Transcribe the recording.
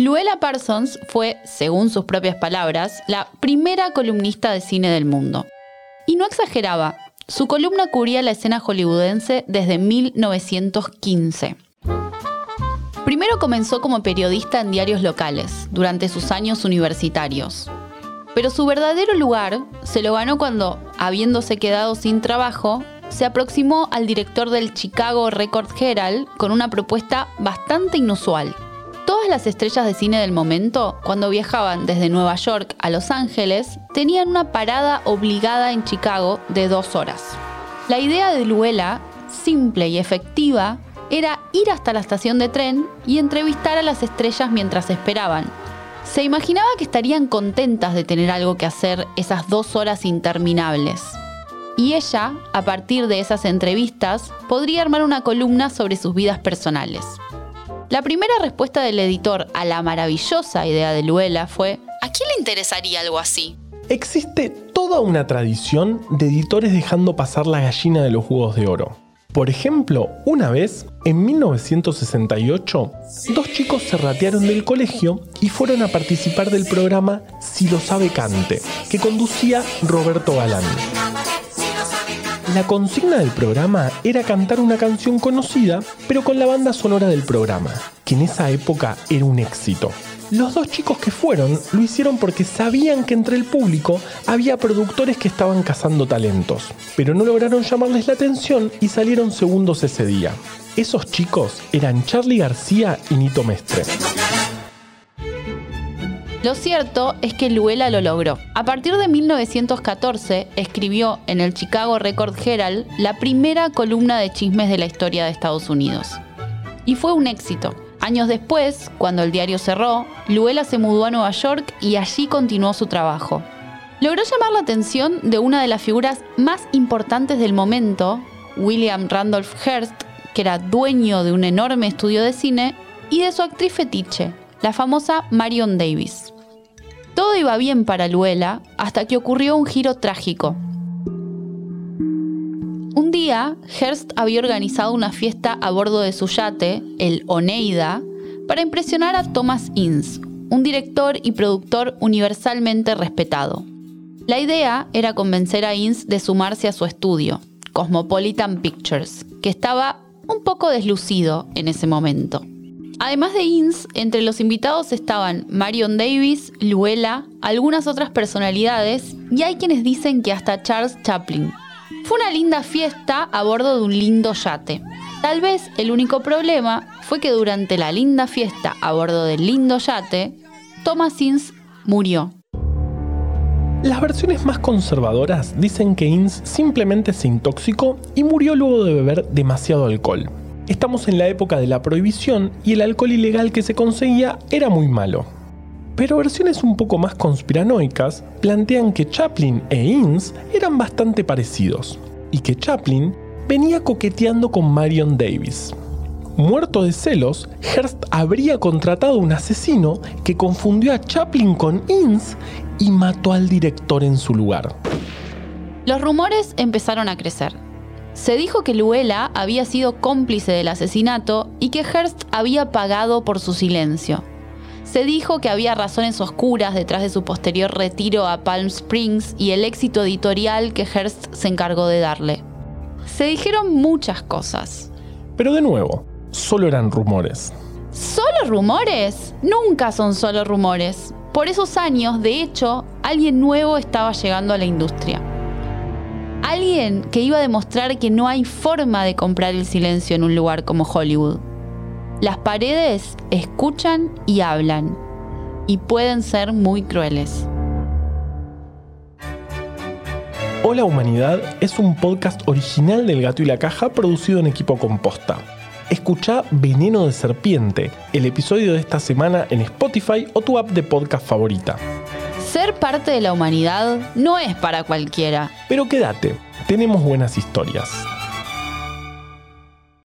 Luella Parsons fue, según sus propias palabras, la primera columnista de cine del mundo. Y no exageraba, su columna cubría la escena hollywoodense desde 1915. Primero comenzó como periodista en diarios locales, durante sus años universitarios. Pero su verdadero lugar se lo ganó cuando, habiéndose quedado sin trabajo, se aproximó al director del Chicago Record Herald con una propuesta bastante inusual. Todas las estrellas de cine del momento, cuando viajaban desde Nueva York a Los Ángeles, tenían una parada obligada en Chicago de dos horas. La idea de Luella, simple y efectiva, era ir hasta la estación de tren y entrevistar a las estrellas mientras esperaban. Se imaginaba que estarían contentas de tener algo que hacer esas dos horas interminables. Y ella, a partir de esas entrevistas, podría armar una columna sobre sus vidas personales. La primera respuesta del editor a la maravillosa idea de Luella fue, ¿a quién le interesaría algo así? Existe toda una tradición de editores dejando pasar la gallina de los juegos de oro. Por ejemplo, una vez, en 1968, dos chicos se ratearon del colegio y fueron a participar del programa Si lo sabe cante, que conducía Roberto Galán. La consigna del programa era cantar una canción conocida, pero con la banda sonora del programa, que en esa época era un éxito. Los dos chicos que fueron lo hicieron porque sabían que entre el público había productores que estaban cazando talentos, pero no lograron llamarles la atención y salieron segundos ese día. Esos chicos eran Charlie García y Nito Mestre. Lo cierto es que Luella lo logró. A partir de 1914 escribió en el Chicago Record Herald la primera columna de chismes de la historia de Estados Unidos. Y fue un éxito. Años después, cuando el diario cerró, Luella se mudó a Nueva York y allí continuó su trabajo. Logró llamar la atención de una de las figuras más importantes del momento, William Randolph Hearst, que era dueño de un enorme estudio de cine, y de su actriz fetiche, la famosa Marion Davis. Todo iba bien para Luella hasta que ocurrió un giro trágico. Un día, Hearst había organizado una fiesta a bordo de su yate, el Oneida, para impresionar a Thomas Ince, un director y productor universalmente respetado. La idea era convencer a Ince de sumarse a su estudio, Cosmopolitan Pictures, que estaba un poco deslucido en ese momento. Además de Ince, entre los invitados estaban Marion Davis, Luella, algunas otras personalidades y hay quienes dicen que hasta Charles Chaplin, fue una linda fiesta a bordo de un lindo yate. Tal vez el único problema fue que durante la linda fiesta a bordo del lindo yate, Thomas Ince murió. Las versiones más conservadoras dicen que Ince simplemente se intoxicó y murió luego de beber demasiado alcohol. Estamos en la época de la prohibición y el alcohol ilegal que se conseguía era muy malo. Pero versiones un poco más conspiranoicas plantean que Chaplin e Ince eran bastante parecidos y que Chaplin venía coqueteando con Marion Davis. Muerto de celos, Hearst habría contratado un asesino que confundió a Chaplin con Ince y mató al director en su lugar. Los rumores empezaron a crecer. Se dijo que Luella había sido cómplice del asesinato y que Hearst había pagado por su silencio. Se dijo que había razones oscuras detrás de su posterior retiro a Palm Springs y el éxito editorial que Hearst se encargó de darle. Se dijeron muchas cosas. Pero de nuevo, solo eran rumores. ¿Solo rumores? Nunca son solo rumores. Por esos años, de hecho, alguien nuevo estaba llegando a la industria. Alguien que iba a demostrar que no hay forma de comprar el silencio en un lugar como Hollywood. Las paredes escuchan y hablan, y pueden ser muy crueles. Hola Humanidad es un podcast original del Gato y la Caja producido en equipo composta. Escucha Veneno de Serpiente, el episodio de esta semana en Spotify o tu app de podcast favorita. Ser parte de la humanidad no es para cualquiera. Pero quédate, tenemos buenas historias.